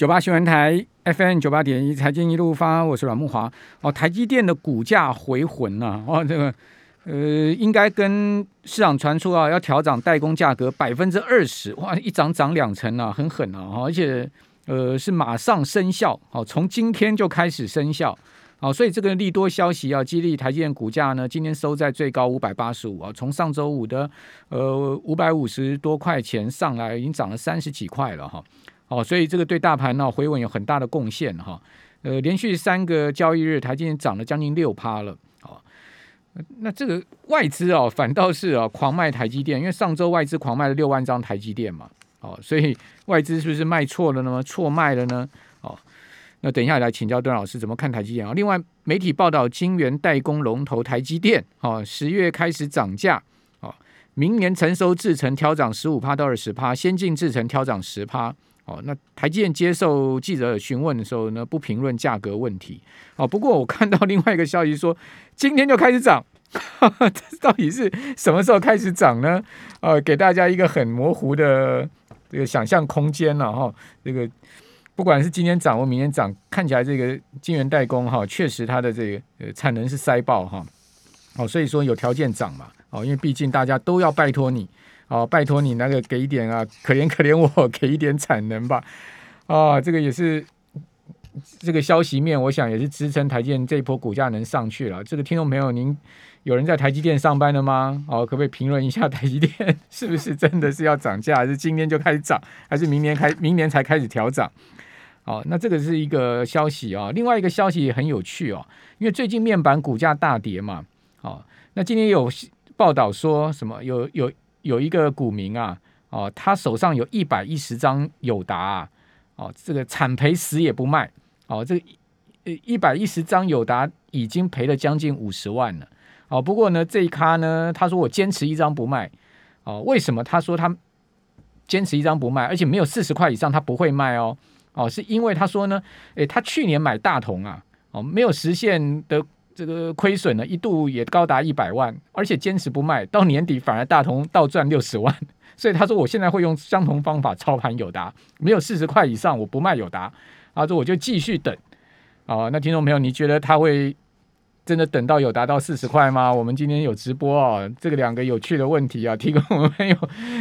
九八新闻台 FM 九八点一，财经一路发，我是阮木华。哦，台积电的股价回魂了，哦，这个呃，应该跟市场传出啊，要调涨代工价格百分之二十，哇，一涨涨两成啊，很狠啊，而且呃是马上生效，哦，从今天就开始生效，好，所以这个利多消息啊，激励台积电股价呢，今天收在最高五百八十五啊，从上周五的呃五百五十多块钱上来，已经涨了三十几块了哈。哦，所以这个对大盘呢回稳有很大的贡献哈。呃，连续三个交易日，台积电涨了将近六趴了。哦，那这个外资哦，反倒是啊狂卖台积电，因为上周外资狂卖了六万张台积电嘛。哦，所以外资是不是卖错了呢？错卖了呢？哦，那等一下来请教段老师怎么看台积电啊？另外，媒体报道，晶圆代工龙头台积电哦，十月开始涨价哦，明年成熟制程调涨十五趴到二十趴，先进制程调涨十趴。哦，那台积电接受记者询问的时候呢，不评论价格问题。哦，不过我看到另外一个消息说，今天就开始涨，这到底是什么时候开始涨呢？呃，给大家一个很模糊的这个想象空间了哈。这个不管是今天涨或明天涨，看起来这个晶圆代工哈，确实它的这个呃产能是塞爆哈。哦，所以说有条件涨嘛。哦，因为毕竟大家都要拜托你。哦，拜托你那个给一点啊，可怜可怜我，给一点产能吧。啊，这个也是这个消息面，我想也是支撑台积电这一波股价能上去了。这个听众朋友，您有人在台积电上班的吗？哦，可不可以评论一下台积电是不是真的是要涨价，还是今天就开始涨，还是明年开明年才开始调涨？哦，那这个是一个消息啊。另外一个消息也很有趣哦，因为最近面板股价大跌嘛。哦，那今天有报道说什么？有有。有一个股民啊，哦，他手上有一百一十张友达啊，哦，这个惨赔死也不卖，哦，这个一百一十张友达已经赔了将近五十万了，哦，不过呢，这一咖呢，他说我坚持一张不卖，哦，为什么？他说他坚持一张不卖，而且没有四十块以上他不会卖哦，哦，是因为他说呢，诶，他去年买大同啊，哦，没有实现的。这个亏损呢，一度也高达一百万，而且坚持不卖，到年底反而大同倒赚六十万。所以他说，我现在会用相同方法操盘友达，没有四十块以上我不卖友达。他说我就继续等。哦，那听众朋友，你觉得他会真的等到有达到四十块吗？我们今天有直播哦，这个两个有趣的问题啊，提供我们朋友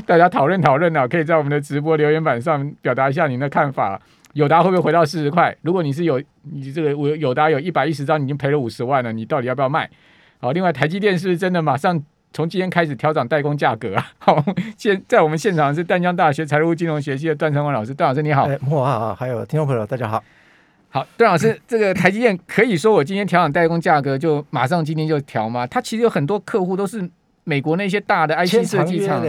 大家讨论讨论啊，可以在我们的直播留言板上表达一下您的看法。友达会不会回到四十块？如果你是有你这个我友达有一百一十张，已经赔了五十万了，你到底要不要卖？好，另外台积电是不是真的马上从今天开始调整代工价格啊？好，现在我们现场是淡江大学财务金融学系的段成文老师，段老师你好。哇好，还有听众朋友大家好。好，段老师，这个台积电可以说我今天调整代工价格就马上今天就调吗？它其实有很多客户都是美国那些大的 IC 设计厂。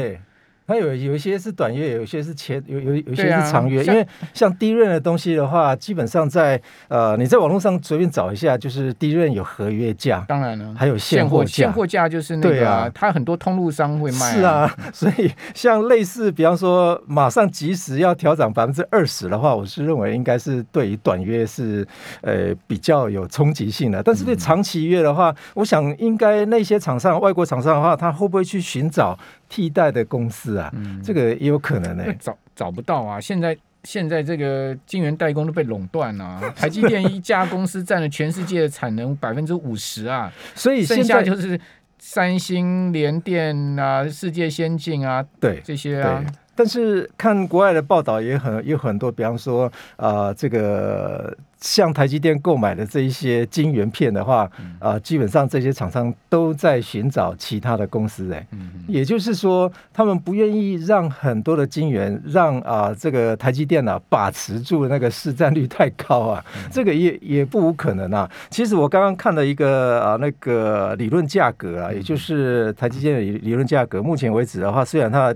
它有有一些是短约，有一些是前有有有一些是长约，因为像低润的东西的话，基本上在呃你在网络上随便找一下，就是低润有合约价，当然了，还有现货价，现货价就是那个啊，它很多通路商会卖，是啊，所以像类似比方说马上即时要调涨百分之二十的话，我是认为应该是对于短约是呃比较有冲击性的，但是对长期约的话，我想应该那些厂商外国厂商的话，他会不会去寻找？替代的公司啊，这个也有可能呢。找找不到啊！现在现在这个晶圆代工都被垄断了，台积电一家公司占了全世界的产能百分之五十啊，所以剩下就是三星、联电啊、世界先进啊，对这些啊。但是看国外的报道也很有很多，比方说啊，这个向台积电购买的这一些晶圆片的话，啊，基本上这些厂商都在寻找其他的公司，哎，也就是说，他们不愿意让很多的晶圆让啊这个台积电呢把持住那个市占率太高啊，这个也也不无可能啊。其实我刚刚看了一个啊那个理论价格啊，也就是台积电的理理论价格，目前为止的话，虽然它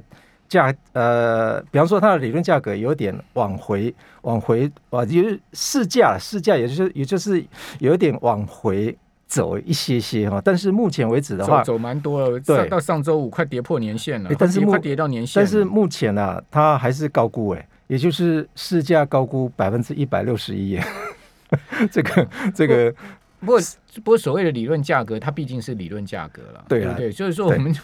价呃，比方说它的理论价格有点往回往回啊，就是市价市价，也就是也就是有点往回走一些些哈。但是目前为止的话，走蛮多了，对，到上周五快跌破年线了，但是快跌到年线。但是目前呢，它还是高估哎，也就是市价高估百分之一百六十一，这个 这个。不过不过所谓的理论价格，它毕竟是理论价格了，对啊不对？所以说我们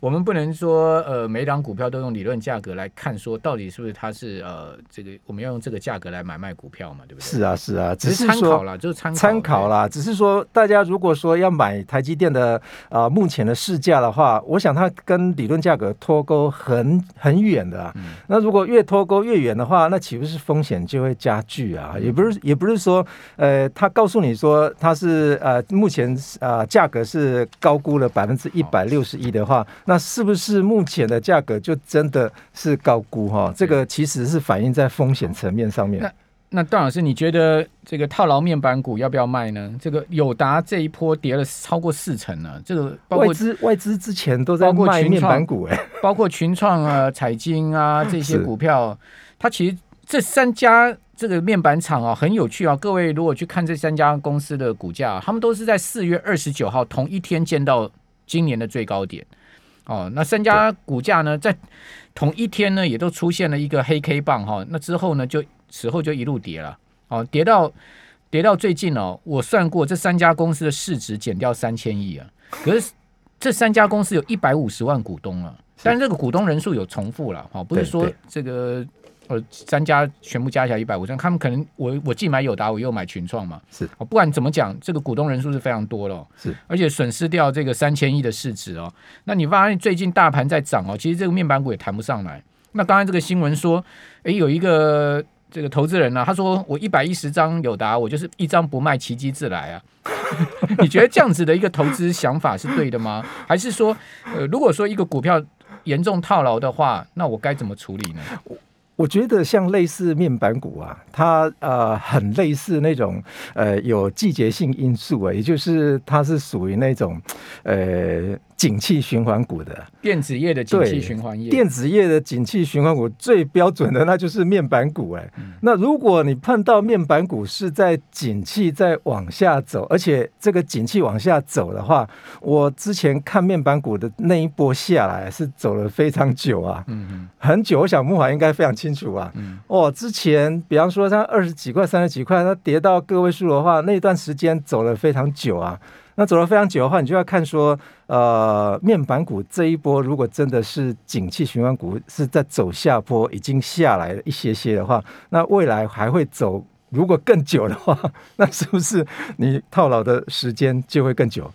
我们不能说呃每档股票都用理论价格来看，说到底是不是它是呃这个我们要用这个价格来买卖股票嘛，对不对？是啊，是啊，只只是说参考啦，就是参考参考。啦，只是说大家如果说要买台积电的啊、呃目前的市价的话，我想它跟理论价格脱钩很很远的、啊。嗯那如果越脱钩越远的话，那岂不是风险就会加剧啊？嗯也不是也不是说呃，他告诉你说它是呃目前呃价格是高估了百分之一百六十一的话，那是不是目前的价格就真的是高估哈？这个其实是反映在风险层面上面。那那段老师，你觉得这个套牢面板股要不要卖呢？这个友达这一波跌了超过四成呢，这个包外括资外资之前都在卖面板股哎、包括群创啊、彩晶啊 这些股票，它其实这三家这个面板厂啊很有趣啊。各位如果去看这三家公司的股价，他们都是在四月二十九号同一天见到今年的最高点。哦，那三家股价呢，在同一天呢，也都出现了一个黑 K 棒哈、那之后呢，就此后就一路跌了，哦，跌到跌到最近哦，我算过这三家公司的市值减掉三千亿啊，可是这三家公司有一百五十万股东啊，但这个股东人数有重复了，哈，不是说这个呃三家全部加起来一百五十万，他们可能我我既买友达，我又买群创嘛，是哦，不管怎么讲，这个股东人数是非常多了哦，是而且损失掉这个三千亿的市值哦。那你发现最近大盘在涨哦，其实这个面板股也谈不上来。那刚才这个新闻说，诶，有一个这个投资人呢、他说我一百一十张友达，我就是一张不卖，奇迹自来啊。你觉得这样子的一个投资想法是对的吗？还是说，呃，如果说一个股票严重套牢的话，那我该怎么处理呢？我觉得像类似面板股啊，它呃很类似那种呃有季节性因素啊，也就是它是属于那种呃景气循环股的。电子业的景气循环业，电子业的景气循环股最标准的那就是面板股哎、嗯那如果你碰到面板股是在景气在往下走，而且这个景气往下走的话，我之前看面板股的那一波下来是走了非常久啊，嗯嗯很久。我想木华应该非常清楚啊。嗯，哦，之前比方说它二十几块、三十几块，它跌到个位数的话，那段时间走了非常久啊。那走了非常久的话，你就要看说，呃，面板股这一波如果真的是景气循环股是在走下坡，已经下来了一些些的话，那未来还会走，如果更久的话，那是不是你套牢的时间就会更久？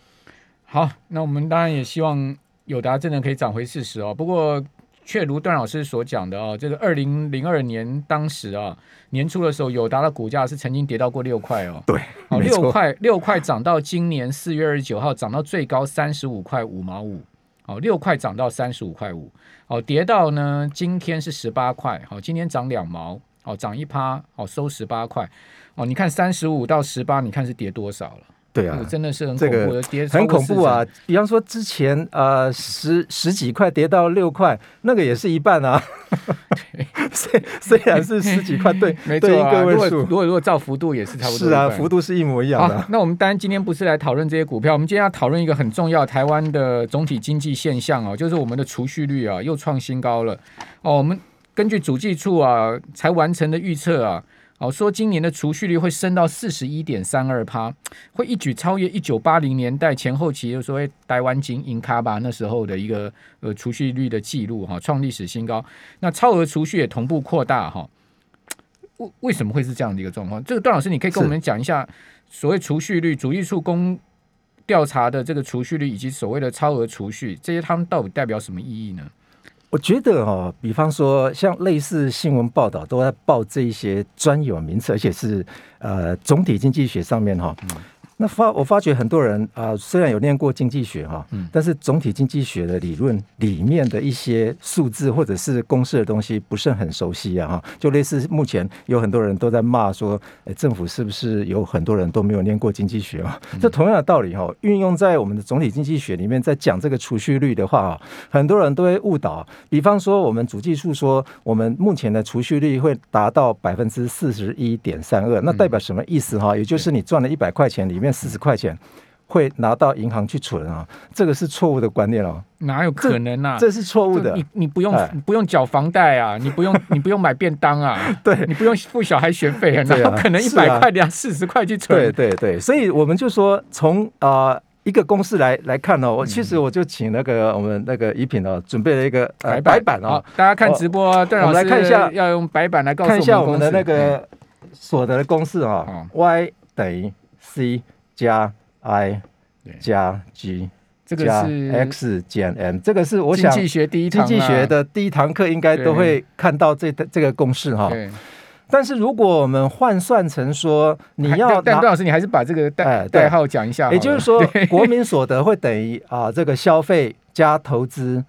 好，那我们当然也希望友达真的可以涨回四十哦。不过，确如段老师所讲的哦，这个二零零二年当时啊年初的时候，友达的股价是曾经跌到过六块哦。对，哦，六块六块涨到今年四月二十九号涨到最高三十五块五毛五，哦，六块涨到三十五块五，哦，跌到呢今天是十八块，好、今天涨两毛，哦，涨一趴，哦，收十八块，哦，你看三十五到十八，你看是跌多少了？对啊，真的是很这个恐怖的，跌很恐怖啊！！比方说之前呃十十几块跌到六块，那个也是一半啊。虽虽然是十几块，对 没错啊，如果个位数如，果如果照幅度也是差不多是啊，幅度是一模一样的啊。，那我们当然今天不是来讨论这些股票，我们今天要讨论一个很重要台湾的总体经济现象哦，就是我们的储蓄率啊又创新高了哦。我们根据主计处啊才完成的预测啊，哦说今年的储蓄率会升到四十一点三二趴，会一举超越一九八零年代前后期就所谓台湾金银卡吧那时候的一个呃储蓄率的记录哈，创历史新高。那超额储蓄也同步扩大哈。为为什么会是这样的一个状况？这个段老师，你可以跟我们讲一下所谓储蓄率，主义处公调查的这个储蓄率，以及所谓的超额储蓄，这些他们到底代表什么意义呢？我觉得哦，比方说像类似新闻报道都在报这一些专有名词，而且是呃总体经济学上面哈、那发我发觉很多人啊、虽然有念过经济学哈、嗯但是总体经济学的理论里面的一些数字或者是公式的东西不是很熟悉啊哈。就类似目前有很多人都在骂说，诶政府是不是有很多人都没有念过经济学啊？这同样的道理哈，运用在我们的总体经济学里面，在讲这个储蓄率的话啊，很多人都会误导。比方说，我们主计处说，我们目前的储蓄率会达到百分之四十一点三二，那代表什么意思哈？也就是你赚了一百块钱，里面四十块钱。会拿到银行去存啊，这个是错误的观念哦，哪有可能啊？这是错误的。你你不用哎你不用缴房贷啊，你不用 你不用买便当啊，对你不用付小孩学费啊，哪可能一百块两四十块去存？对对对，所以我们就说从啊、呃一个公式来来看哦，我其实我就请那个我们那个怡品哦，准备了一个呃白板哦，，大家看直播，段我老师们来看一下要用白板来告诉看一下我们的那个所得的公式啊、嗯 y 等于 c 加 i 加 g 这个是 x 减 m，这个是我想经济学第一经济学的第一堂课应该都会看到这这个公式哈。但是如果我们换算成说你要拿但但段老师，你还是把这个代哎代号讲一下，也就是说，国民所得会等于啊这个消费加投资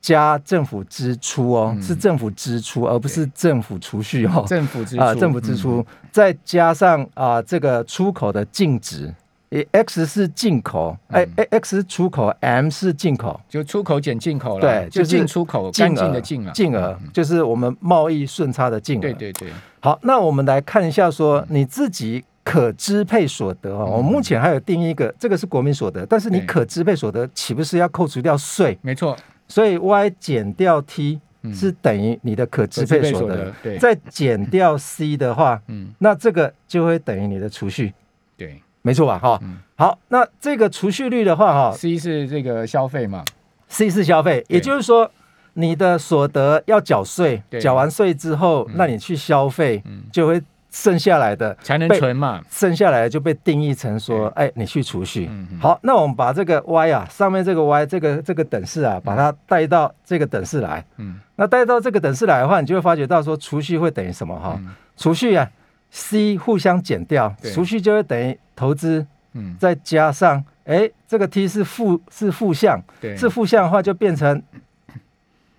加政府支出哦，嗯。是政府支出，而不是政府储蓄哦。政府支出啊，政府支嗯。出，再加上啊这个出口的净值。诶 X 是进口，哎、x 是出口，M 是进口，就出口减进口了，对就是进出口干净额的净了，净额嗯就是我们贸易顺差的净额。对。对对，好，那我们来看一下，说你自己可支配所得哦。嗯我们目前还有定义一个，这个是国民所得，但是你可支配所得岂不是要扣除掉税？没错，所以 Y 减掉 T 嗯。是等于你的可支配所得配所得，对。再减掉 C 的话，嗯。那这个就会等于你的储蓄，对没错吧？哈嗯，好，那这个储蓄率的话，哈，C 是这个消费嘛，，C 是消费，也就是说。你的所得要缴税对，缴完税之后，嗯。那你去消费嗯，就会剩下来的才能存嘛，剩下来就被定义成说，哎，你去储蓄。好，那我们把这个 y 啊，上面这个 y 这个这个等式啊，把它带到这个等式来。嗯。那带到这个等式来的话，你就会发觉到说，储蓄会等于什么？哈？嗯。储蓄啊，c 互相减掉，对储蓄就会等于投资，嗯，再加上哎，这个 t 是负是负向，对，是负向的话就变成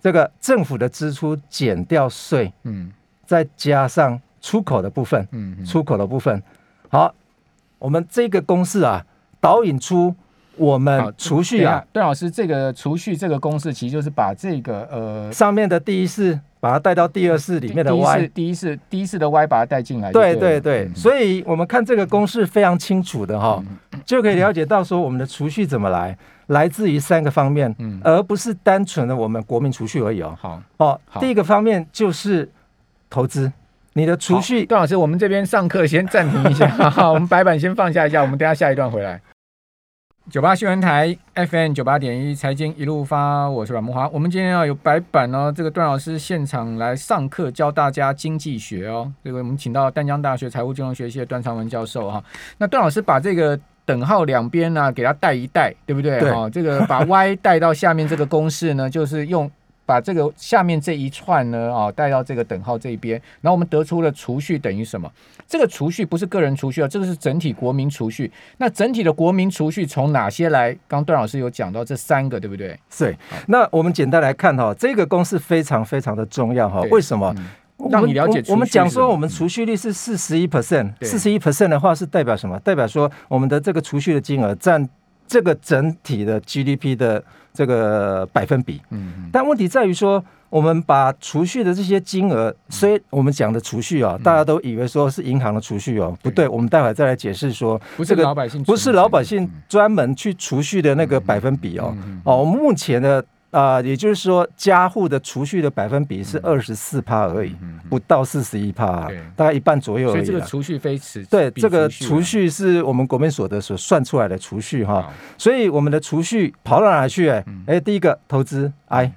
这个政府的支出减掉税，嗯再加上出口的部分。嗯嗯出口的部分。好，我们这个公式啊，导引出我们储蓄啊，，段老师，这个储蓄这个公式其实就是把这个呃上面的第一式把它带到第二式里面的第一式 y。第一式第一式的 Y 把它带进来就对，对对，嗯所以我们看这个公式非常清楚的哈，就可以了解到说我们的储蓄怎么来，来自于三个方面，嗯而不是单纯的我们国民储蓄而已哦。好。哦好，第一个方面就是投资，你的储蓄段老师，我们这边上课先暂停一下，好我们白板先放下一下，我们等下下一段回来。九八新闻台 FM 九八点一财经一路发，我是阮木华。我们今天要有白板哦，这个段老师现场来上课教大家经济学哦。这个我们请到淡江大学财务金融学系的段长文教授哈、那段老师把这个等号两边呢、给它带一带，对不对？对哈、这个把 y 带到下面这个公式呢，就是用把这个下面这一串呢，啊，带到这个等号这一边，然后我们得出了储蓄等于什么？这个储蓄不是个人储蓄啊，这个是整体国民储蓄。那整体的国民储蓄从哪些来？刚段老师有讲到这三个，对不对？对。那我们简单来看哈，这个公式非常非常的重要哈。为什么？嗯让你了解我我们讲说我们储蓄率是四十一 percent，四十一 percent 的话是代表什么？代表说我们的这个储蓄的金额占这个整体的 GDP 的这个百分比。嗯嗯，但问题在于说，我们把储蓄的这些金额，虽我们讲的储蓄啊，大家都以为说是银行的储蓄哦，不对，我们待会再来解释说，不是这个老百姓，不是老百姓专门去储蓄的那个百分比哦。嗯。哦，我们目前的啊、也就是说，家户的储蓄的百分比是二十四趴而已，不到四十一趴，大概一半左右所而已所。以这个储蓄非此对，比这个储储蓄是我们国民所得所算出来的储蓄哈，所以我们的储蓄跑到哪里去？哎、嗯。哎，第一个投资，哎，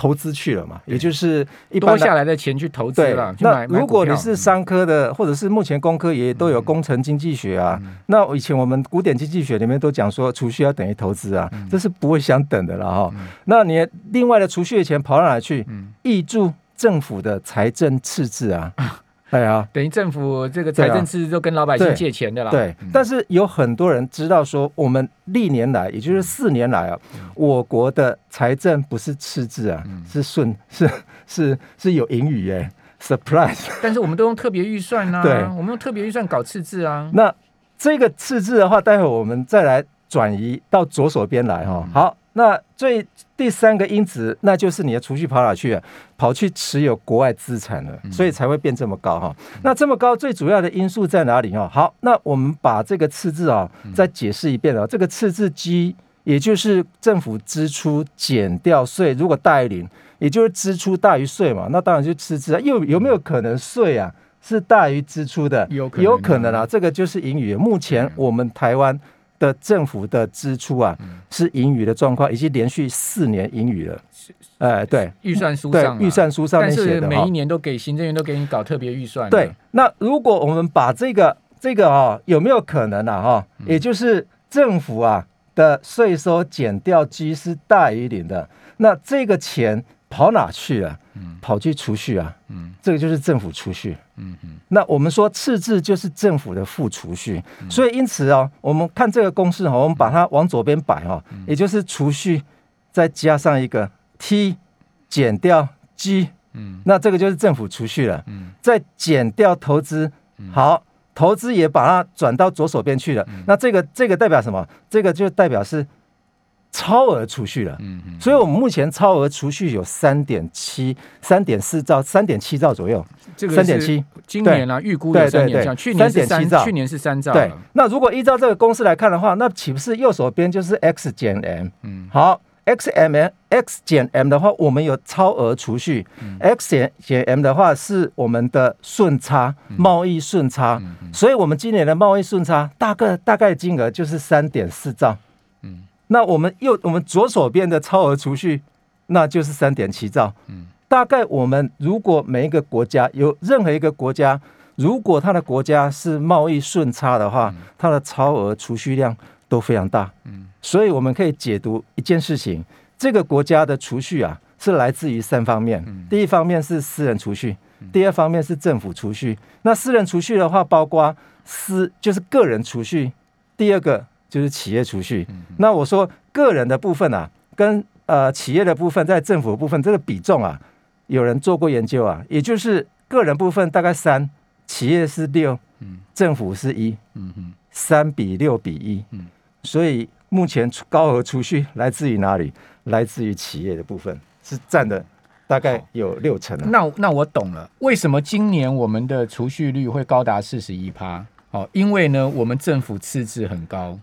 投资去了嘛，也就是一般多下来的钱去投资了。，那如果你是商科的，或者是目前工科也都有工程经济学啊，嗯。那以前我们古典经济学里面都讲说储蓄要等于投资啊，嗯。这是不会相等的了哈。那你另外的储蓄的钱跑到哪去？嗯。挹注政府的财政赤字啊，对啊。等于政府这个财政赤字都跟老百姓借钱的啦。对嗯，但是有很多人知道说，我们历年来，也就是四年来啊，我国的财政不是赤字啊，嗯是顺，是是是有盈余耶，surprise。但是我们都用特别预算啊，对我们用特别预算搞赤字啊。那这个赤字的话，待会我们再来转移到左手边来哈、嗯好，那最第三个因子，那就是你的储蓄跑哪去了？跑去持有国外资产了，所以才会变这么高哈。那这么高，最主要的因素在哪里哈？好，那我们把这个赤字啊再解释一遍啊。这个赤字基，也就是政府支出减掉税，如果大于零，也就是支出大于税嘛，那当然就赤字啊。又有没有可能税啊是大于支出的？有有可能啊，这个就是盈余。目前我们台湾。的政府的支出啊，是盈余的状况，已经连续四年盈余了。哎，对，预算书上，预算书上面写的，每一年都给行政院都给你搞特别预算。对，那如果我们把这个这个啊，有没有可能啊？哈，也就是政府啊的税收减掉基是大于零的，那这个钱。跑哪去啊？嗯，跑去储蓄啊。嗯，这个就是政府储蓄。嗯嗯，那我们说赤字就是政府的负储蓄，所以因此啊，我们看这个公式哈，我们把它往左边摆哈，也就是储蓄再加上一个 T 减掉 G，嗯，那这个就是政府储蓄了。嗯，再减掉投资，好，投资也把它转到左手边去了。那这个这个代表什么？这个就代表是。超额储蓄了，嗯嗯，所以我们目前超额储蓄有三点七、三点四兆、三点七兆左右，这个三点七，今年啊预估的三点七，去年是三兆，去年是三兆。对，那如果依照这个公式来看的话，那岂不是右手边就是 x 减 m？嗯，好，x m n x 减 m 的话，我们有超额储蓄。；x 减减 m 的话是我们的顺差，贸易顺差。所以，我们今年的贸易顺差大概大概金额就是三点四兆。那我们右我们左手边的超额储蓄，那就是三点七兆。嗯，大概我们如果每一个国家有任何一个国家，如果它的国家是贸易顺差的话，它的超额储蓄量都非常大。嗯，所以我们可以解读一件事情：这个国家的储蓄啊，是来自于三方面。第一方面是私人储蓄，第二方面是政府储蓄。那私人储蓄的话，包括私就是个人储蓄，第二个。就是企业储蓄，那我说个人的部分啊，跟呃企业的部分在政府的部分这个比重啊，有人做过研究啊，也就是个人部分大概三，企业是六，嗯，政府是一，嗯哼，三比六比一，嗯，所以目前高额储蓄来自于哪里？来自于企业的部分是占的大概有六成。那那我懂了，为什么今年我们的储蓄率会高达四十一趴？哦，因为呢，我们政府赤字很高。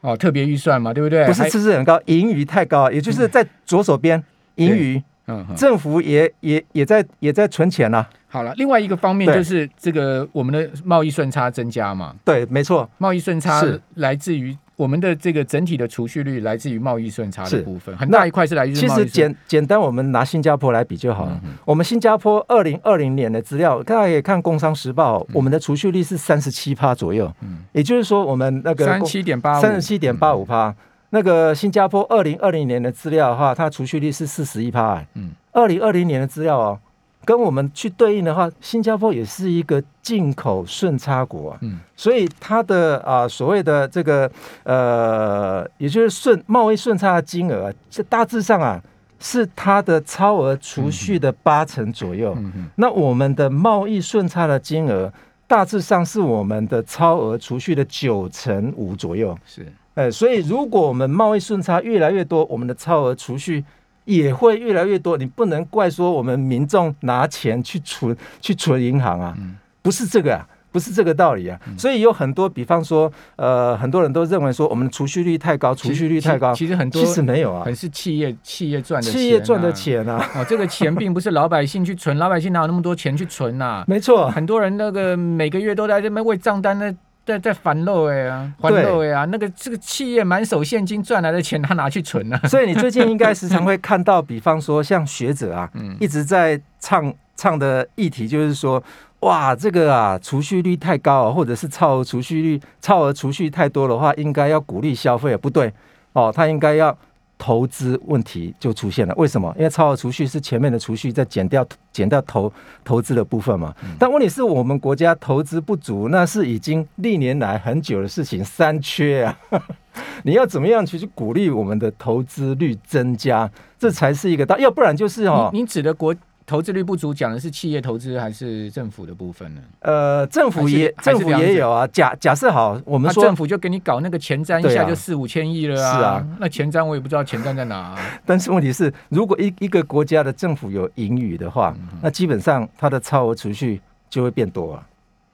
哦，特别预算嘛，对不对？不是赤字很高，盈余太高，也就是在左手边盈余，嗯，政府也也也在也在存钱了。好了，另外一个方面就是这个我们的贸易顺差增加嘛。对，没错，贸易顺差来自于。我们的这个整体的储蓄率来自于贸易顺差的部分，很大一块是来自于。其实简简单，我们拿新加坡来比就好了。我们新加坡二零二零年的资料，大家可以看《工商时报》，我们的储蓄率是三十七趴左右。嗯，也就是说，我们那个三十七点八三十七点八五趴。那个新加坡二零二零年的资料的话，它储蓄率是四十一趴。嗯，二零二零年的资料哦。跟我们去对应的话，新加坡也是一个进口顺差国，嗯，所以它的啊所谓的这个呃，也就是顺贸易顺差的金额，这大致上啊是它的超额储蓄的八成左右。那我们的贸易顺差的金额，大致上是我们的超额储蓄的九成五左右。是，哎，所以如果我们贸易顺差越来越多，我们的超额储蓄。也会越来越多，你不能怪说我们民众拿钱去存去存银行啊，不是这个啊，不是这个道理啊。所以有很多，比方说，呃，很多人都认为说我们的储蓄率太高，储蓄率太高，其实很多其实没有啊，很是企业企业赚的，企业赚的钱啊。哦，这个钱并不是老百姓去存，老百姓哪有那么多钱去存呐？没错，很多人那个每个月都在这边为账单呢。在在烦漏哎啊，还漏哎啊，那个这个企业满手现金赚来的钱，他拿去存啊。所以你最近应该时常会 看到，比方说像学者啊，一直在唱唱的议题，就是说，哇，这个啊，储蓄率太高，或者是超额储蓄率、超额储蓄太多的话，应该要鼓励消费，不对哦，他应该要。投资问题就出现了，为什么？因为超额储蓄是前面的储蓄再减掉减掉投投资的部分嘛。但问题是我们国家投资不足，那是已经历年来很久的事情，三缺啊。你要怎么样去去鼓励我们的投资率增加？这才是一个大，要不然就是哦。你指的国。投资率不足，讲的是企业投资还是政府的部分呢？呃，政府也政府也有啊。假假设好，我们那说政府就给你搞那个前瞻，一下就四五千亿了啊。是啊，那前瞻我也不知道前瞻在哪、啊。但是问题是，如果一一个国家的政府有盈余的话，那基本上它的超额储蓄就会变多啊。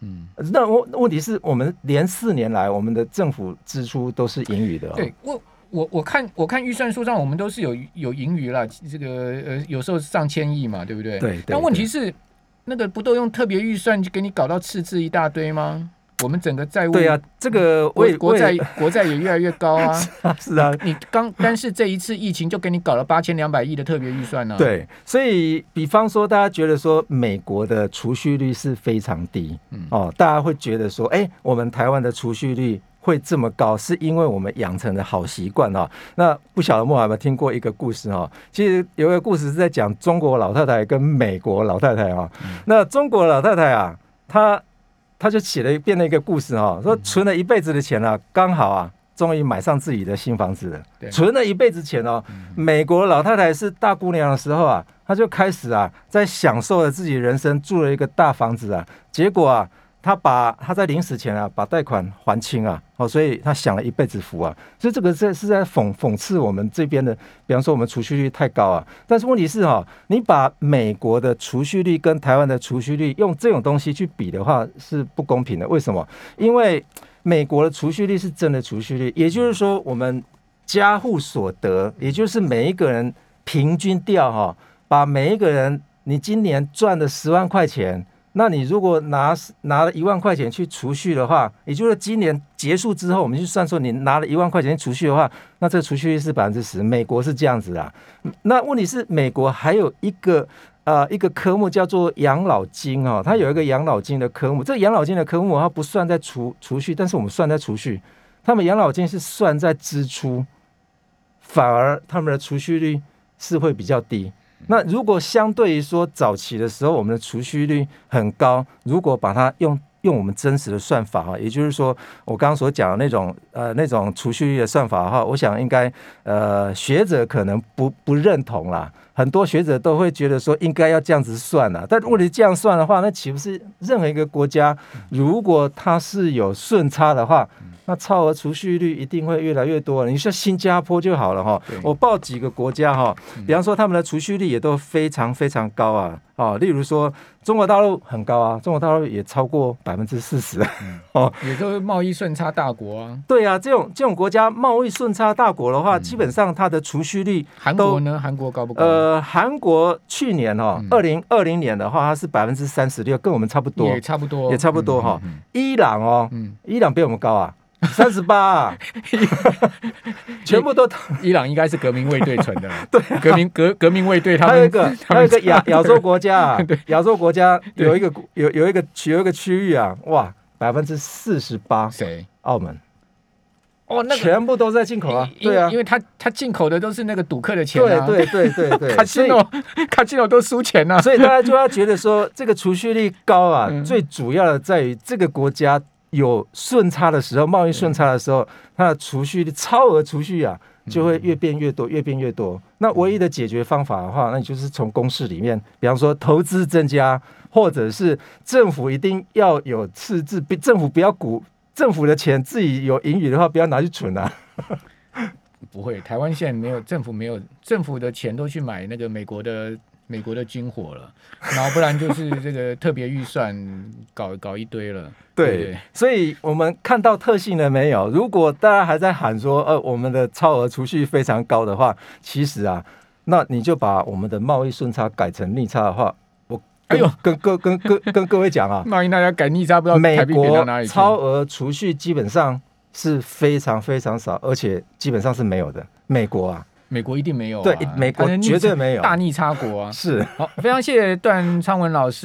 嗯，那问问题是我们连四年来我们的政府支出都是盈余的、哦。对我。我我看我看预算书上，我们都是有有盈余了，这个呃有时候上千亿嘛，对不对？对对但问题是，那个不都用特别预算就给你搞到赤字一大堆吗？我们整个债务对啊，这个国为国债国债也越来越高啊。是啊，你刚但是这一次疫情就给你搞了八千两百亿的特别预算呢、啊。，对，所以比方说，大家觉得说美国的储蓄率是非常低，嗯哦，大家会觉得说，哎、我们台湾的储蓄率会这么高，是因为我们养成的好习惯哦。那不晓得莫有没有听过一个故事哦？其实有一个故事是在讲中国老太太跟美国老太太啊、嗯那中国老太太啊，她她就写了一变了一个故事哈、哦，说存了一辈子的钱啊，刚好啊。终于买上自己的新房子了，存了一辈子钱哦。美国老太太是大姑娘的时候啊，她就开始啊，在享受了自己人生，住了一个大房子啊。结果啊，他把他在临死前啊，把贷款还清啊，哦，所以他享了一辈子福啊。所以这个是是在讽讽刺我们这边的，比方说我们储蓄率太高啊。但是问题是哈、你把美国的储蓄率跟台湾的储蓄率用这种东西去比的话，是不公平的。为什么？因为美国的储蓄率是真的储蓄率，也就是说，我们家户所得，也就是每一个人平均掉哈，把每一个人你今年赚的十万块钱，那你如果拿拿了一万块钱去储蓄的话，也就是今年结束之后，我们去算说你拿了一万块钱储蓄的话，那这个储蓄率是百分之十。美国是这样子啊，那问题是美国还有一个。呃，一个科目叫做养老金哦，它有一个养老金的科目。这个养老金的科目它不算在储储蓄，但是我们算在储蓄。他们养老金是算在支出，反而他们的储蓄率是会比较低。那如果相对于说早期的时候，我们的储蓄率很高，如果把它用用我们真实的算法哈，也就是说我刚刚所讲的那种呃那种储蓄率的算法的话，我想应该呃学者可能不不认同啦。很多学者都会觉得说应该要这样子算啦，但如果你这样算的话，那岂不是任何一个国家如果它是有顺差的话，那超额储蓄率一定会越来越多。你说新加坡就好了哈，我报几个国家哈，比方说他们的储蓄率也都非常非常高啊，哦，例如说中国大陆很高啊，中国大陆也超过百分之四十哦。也都是贸易顺差大国啊。对啊，这种这种国家贸易顺差大国的话，嗯基本上它的储蓄率韩国呢？韩国高不高？呃，韩国去年哦嗯，二零二零年的话，它是百分之三十六，跟我们差不多也。差不多，也差不多哈嗯伊朗哦，嗯，伊朗比我们高啊，三十八。啊，全部都。嗯伊朗应该是革命卫队存的，对，革命革革命卫队他们还有一个还有一个亚亚洲国家 亚洲国家有一个有有一个有一个区域啊，哇，百分之四十八，谁？澳门。哦，那个全部都在进口啊，对啊。因为他他进口的都是那个赌客的钱啊，对对对对对，卡西诺卡西诺都输钱呐，所以大家就要觉得说，这个储蓄率高啊，嗯。最主要的在于这个国家有顺差的时候，贸易顺差的时候，它的储蓄率超额储蓄啊，就会越变越多，越变越多。那唯一的解决方法的话，那你就是从公式里面，比方说投资增加，或者是政府一定要有赤字，比政府不要股。政府的钱自己有盈余的话，不要拿去存啊。不会，台湾现在没有政府没有政府的钱都去买那个美国的美国的军火了，然后不然就是这个特别预算 搞搞一堆了，对所以我们看到特性了没有？如果大家还在喊说，呃，我们的超额储蓄非常高的话，其实啊，那你就把我们的贸易顺差改成逆差的话，我跟哎呦跟各跟跟跟各位讲啊，贸易大家改逆差，不知道美国。超额储蓄基本上是非常非常少，而且基本上是没有的。美国啊，美国一定没有、啊，对美国绝对没有大逆差国啊。是。好，非常谢谢段昌文老师。